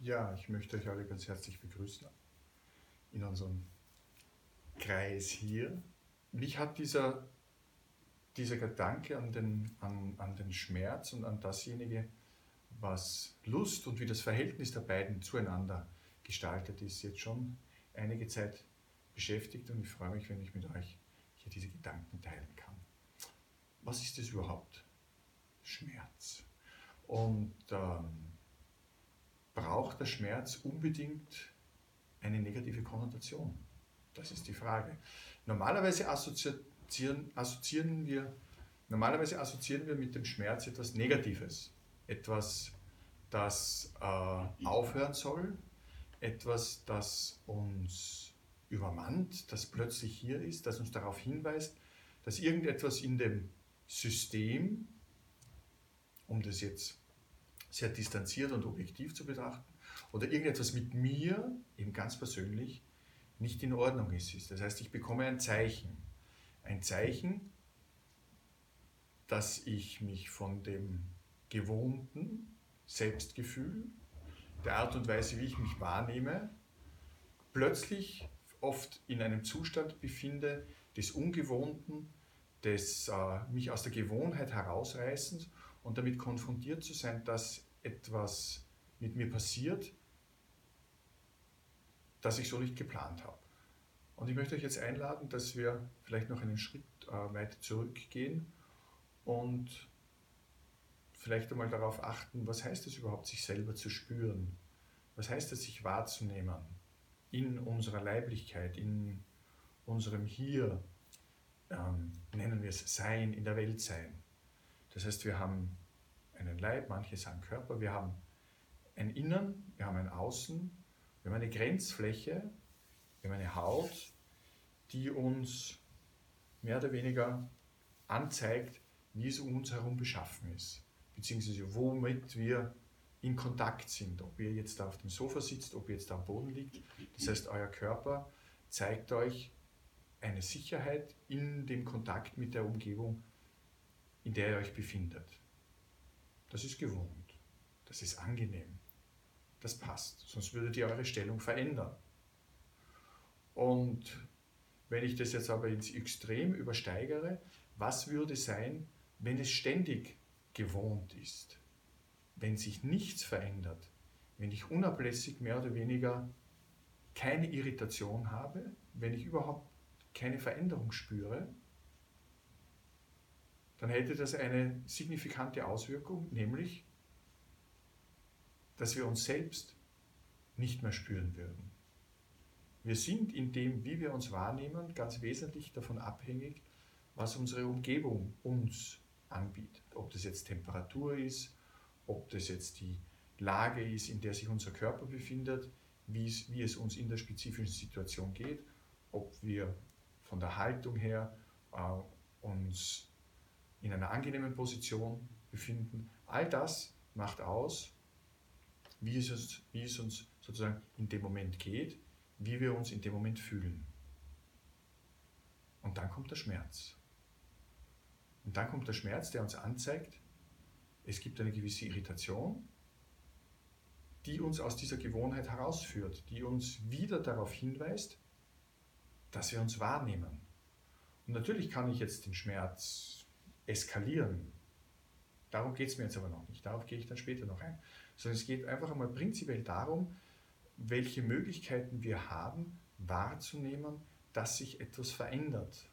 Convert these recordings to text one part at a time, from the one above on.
Ja, ich möchte euch alle ganz herzlich begrüßen in unserem Kreis hier. Mich hat dieser, dieser Gedanke an den, an, an den Schmerz und an dasjenige, was Lust und wie das Verhältnis der beiden zueinander gestaltet ist, jetzt schon einige Zeit beschäftigt und ich freue mich, wenn ich mit euch hier diese Gedanken teilen kann. Was ist es überhaupt? Schmerz. Und ähm, braucht der Schmerz unbedingt eine negative Konnotation? Das ist die Frage. Normalerweise assoziieren, assoziieren, wir, normalerweise assoziieren wir mit dem Schmerz etwas Negatives, etwas, das äh, aufhören soll, etwas, das uns übermannt, das plötzlich hier ist, das uns darauf hinweist, dass irgendetwas in dem System, um das jetzt sehr distanziert und objektiv zu betrachten, oder irgendetwas mit mir, eben ganz persönlich, nicht in Ordnung ist. Das heißt, ich bekomme ein Zeichen. Ein Zeichen, dass ich mich von dem gewohnten Selbstgefühl, der Art und Weise, wie ich mich wahrnehme, plötzlich oft in einem Zustand befinde des Ungewohnten, des äh, mich aus der Gewohnheit herausreißens und damit konfrontiert zu sein, dass etwas mit mir passiert, das ich so nicht geplant habe. Und ich möchte euch jetzt einladen, dass wir vielleicht noch einen Schritt äh, weiter zurückgehen und vielleicht einmal darauf achten, was heißt es überhaupt, sich selber zu spüren? Was heißt es, sich wahrzunehmen in unserer Leiblichkeit, in unserem Hier, ähm, nennen wir es Sein, in der Welt sein. Das heißt, wir haben einen Leib, manche sagen Körper, wir haben ein Innen, wir haben ein Außen, wir haben eine Grenzfläche, wir haben eine Haut, die uns mehr oder weniger anzeigt, wie es um uns herum beschaffen ist, beziehungsweise womit wir in Kontakt sind, ob ihr jetzt da auf dem Sofa sitzt, ob ihr jetzt da am Boden liegt. Das heißt, euer Körper zeigt euch eine Sicherheit in dem Kontakt mit der Umgebung, in der ihr euch befindet. Das ist gewohnt, das ist angenehm, das passt, sonst würdet ihr eure Stellung verändern. Und wenn ich das jetzt aber ins Extrem übersteigere, was würde sein, wenn es ständig gewohnt ist? Wenn sich nichts verändert, wenn ich unablässig mehr oder weniger keine Irritation habe, wenn ich überhaupt keine Veränderung spüre, dann hätte das eine signifikante Auswirkung, nämlich, dass wir uns selbst nicht mehr spüren würden. Wir sind in dem, wie wir uns wahrnehmen, ganz wesentlich davon abhängig, was unsere Umgebung uns anbietet. Ob das jetzt Temperatur ist, ob das jetzt die Lage ist, in der sich unser Körper befindet, wie es, wie es uns in der spezifischen Situation geht, ob wir von der Haltung her äh, uns in einer angenehmen Position befinden. All das macht aus, wie es, uns, wie es uns sozusagen in dem Moment geht, wie wir uns in dem Moment fühlen. Und dann kommt der Schmerz. Und dann kommt der Schmerz, der uns anzeigt, es gibt eine gewisse Irritation, die uns aus dieser Gewohnheit herausführt, die uns wieder darauf hinweist, dass wir uns wahrnehmen. Und natürlich kann ich jetzt den Schmerz eskalieren. Darum geht es mir jetzt aber noch nicht. Darauf gehe ich dann später noch ein. Sondern es geht einfach einmal prinzipiell darum, welche Möglichkeiten wir haben, wahrzunehmen, dass sich etwas verändert.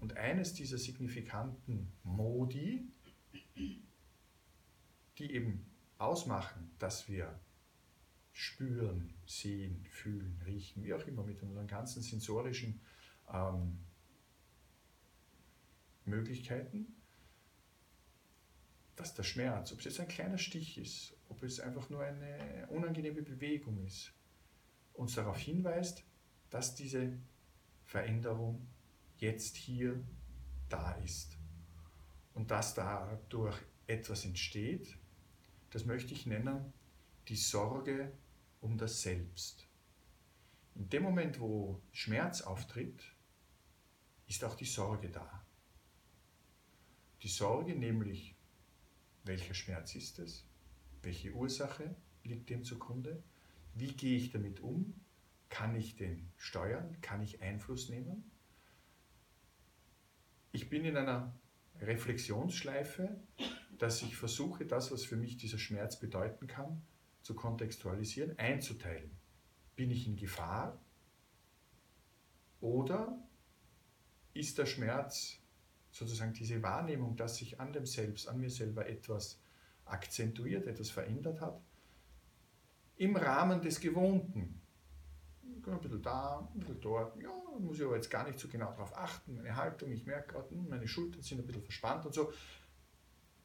Und eines dieser signifikanten Modi, die eben ausmachen, dass wir spüren, sehen, fühlen, riechen, wie auch immer, mit unseren ganzen sensorischen ähm, Möglichkeiten, dass der Schmerz, ob es jetzt ein kleiner Stich ist, ob es einfach nur eine unangenehme Bewegung ist, uns darauf hinweist, dass diese Veränderung jetzt hier da ist. Und dass dadurch etwas entsteht, das möchte ich nennen, die Sorge um das Selbst. In dem Moment, wo Schmerz auftritt, ist auch die Sorge da. Die Sorge nämlich, welcher Schmerz ist es? Welche Ursache liegt dem zugrunde? Wie gehe ich damit um? Kann ich den steuern? Kann ich Einfluss nehmen? Ich bin in einer Reflexionsschleife, dass ich versuche, das, was für mich dieser Schmerz bedeuten kann, zu kontextualisieren, einzuteilen. Bin ich in Gefahr oder ist der Schmerz sozusagen diese Wahrnehmung, dass sich an dem Selbst, an mir selber etwas akzentuiert, etwas verändert hat, im Rahmen des Gewohnten. Ein bisschen da, ein bisschen dort. Ja, muss ich aber jetzt gar nicht so genau darauf achten. Meine Haltung, ich merke gerade, hm, meine Schultern sind ein bisschen verspannt und so.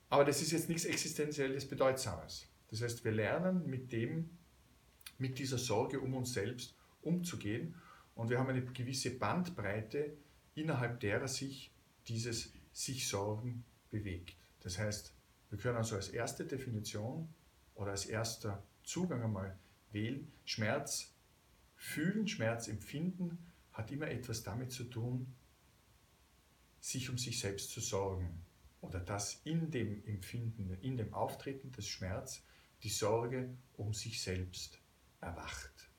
Aber das ist jetzt nichts Existenzielles Bedeutsames. Das heißt, wir lernen mit dem, mit dieser Sorge um uns selbst umzugehen und wir haben eine gewisse Bandbreite, innerhalb derer sich dieses sich Sorgen bewegt. Das heißt, wir können also als erste Definition oder als erster Zugang einmal wählen, Schmerz fühlen, Schmerz empfinden hat immer etwas damit zu tun, sich um sich selbst zu sorgen oder dass in dem Empfinden, in dem Auftreten des Schmerz die Sorge um sich selbst erwacht.